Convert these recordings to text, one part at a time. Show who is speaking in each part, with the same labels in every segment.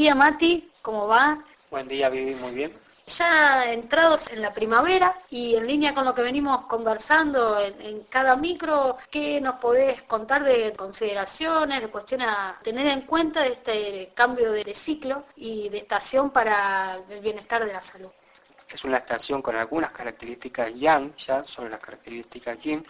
Speaker 1: Buen día, Mati, ¿cómo va?
Speaker 2: Buen día, Vivi, muy bien.
Speaker 1: Ya entrados en la primavera y en línea con lo que venimos conversando en, cada micro, ¿qué nos podés contar de consideraciones, de cuestiones a tener en cuenta de este cambio de ciclo y de estación para el bienestar de la salud?
Speaker 2: Es una estación con algunas características yang, ya sobre las características yin,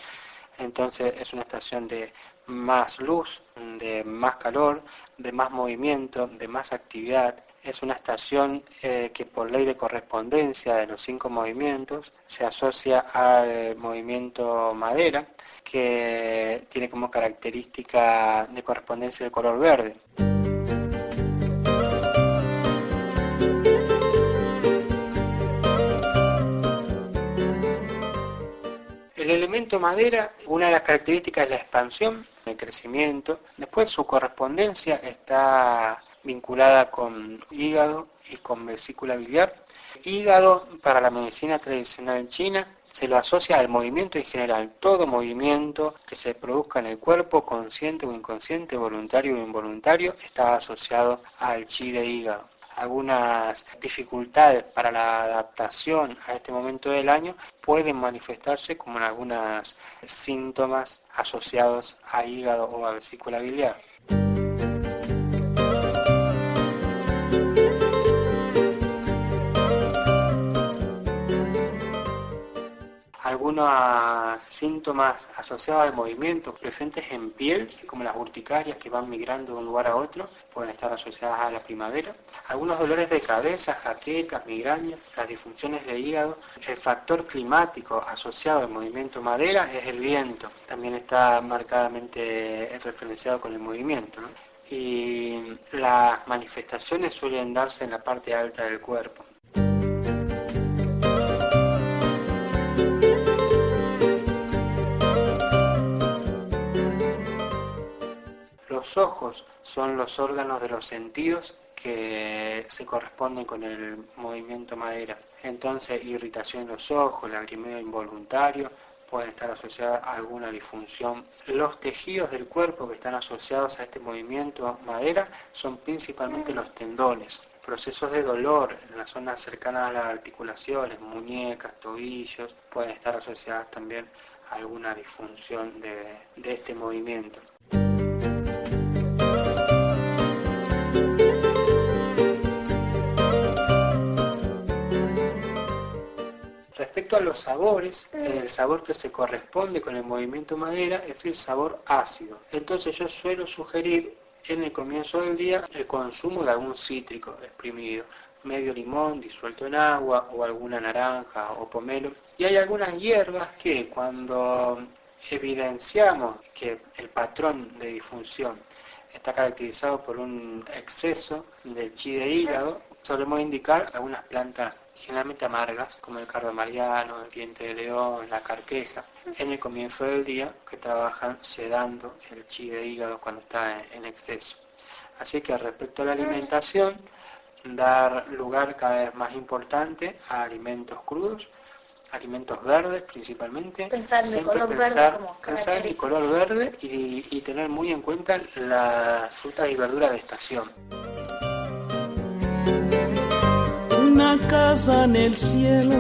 Speaker 2: entonces es una estación de más luz, de más calor, de más movimiento, de más actividad. Es una estación eh, que por ley de correspondencia de los cinco movimientos se asocia al movimiento madera, que tiene como característica de correspondencia el color verde. Elemento madera, una de las características es la expansión, el crecimiento. Después su correspondencia está vinculada con hígado y con vesícula biliar. Hígado para la medicina tradicional china se lo asocia al movimiento en general. Todo movimiento que se produzca en el cuerpo, consciente o inconsciente, voluntario o involuntario, está asociado al chi de hígado algunas dificultades para la adaptación a este momento del año pueden manifestarse como en algunos síntomas asociados a hígado o a vesícula biliar. Algunos síntomas asociados al movimiento presentes en piel, como las urticarias que van migrando de un lugar a otro, pueden estar asociadas a la primavera. Algunos dolores de cabeza, jaquecas, migrañas, las disfunciones de hígado. El factor climático asociado al movimiento madera es el viento. También está marcadamente referenciado con el movimiento. Y las manifestaciones suelen darse en la parte alta del cuerpo. Los ojos son los órganos de los sentidos que se corresponden con el movimiento madera. Entonces, irritación en los ojos, lagrimeo involuntario, pueden estar asociadas a alguna disfunción. Los tejidos del cuerpo que están asociados a este movimiento madera son principalmente los tendones. Procesos de dolor en las zonas cercanas a las articulaciones, muñecas, tobillos, pueden estar asociadas también a alguna disfunción de, de este movimiento. A los sabores, el sabor que se corresponde con el movimiento madera es el sabor ácido. Entonces yo suelo sugerir en el comienzo del día el consumo de algún cítrico exprimido, medio limón disuelto en agua o alguna naranja o pomelo. Y hay algunas hierbas que cuando evidenciamos que el patrón de disfunción está caracterizado por un exceso de chi de hígado, solemos indicar algunas plantas generalmente amargas, como el cardo mariano, el diente de león, la carqueja, en el comienzo del día que trabajan sedando el chi de hígado cuando está en exceso. Así que respecto a la alimentación, dar lugar cada vez más importante a alimentos crudos, alimentos verdes principalmente.
Speaker 1: Pensar en el color verde como
Speaker 2: Pensar en el color verde y, y tener muy en cuenta las frutas y verduras de estación
Speaker 3: una casa en el cielo,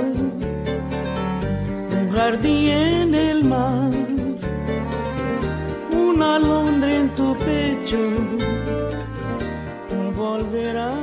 Speaker 3: un jardín en el mar, una alondra en tu pecho, volver a empezar.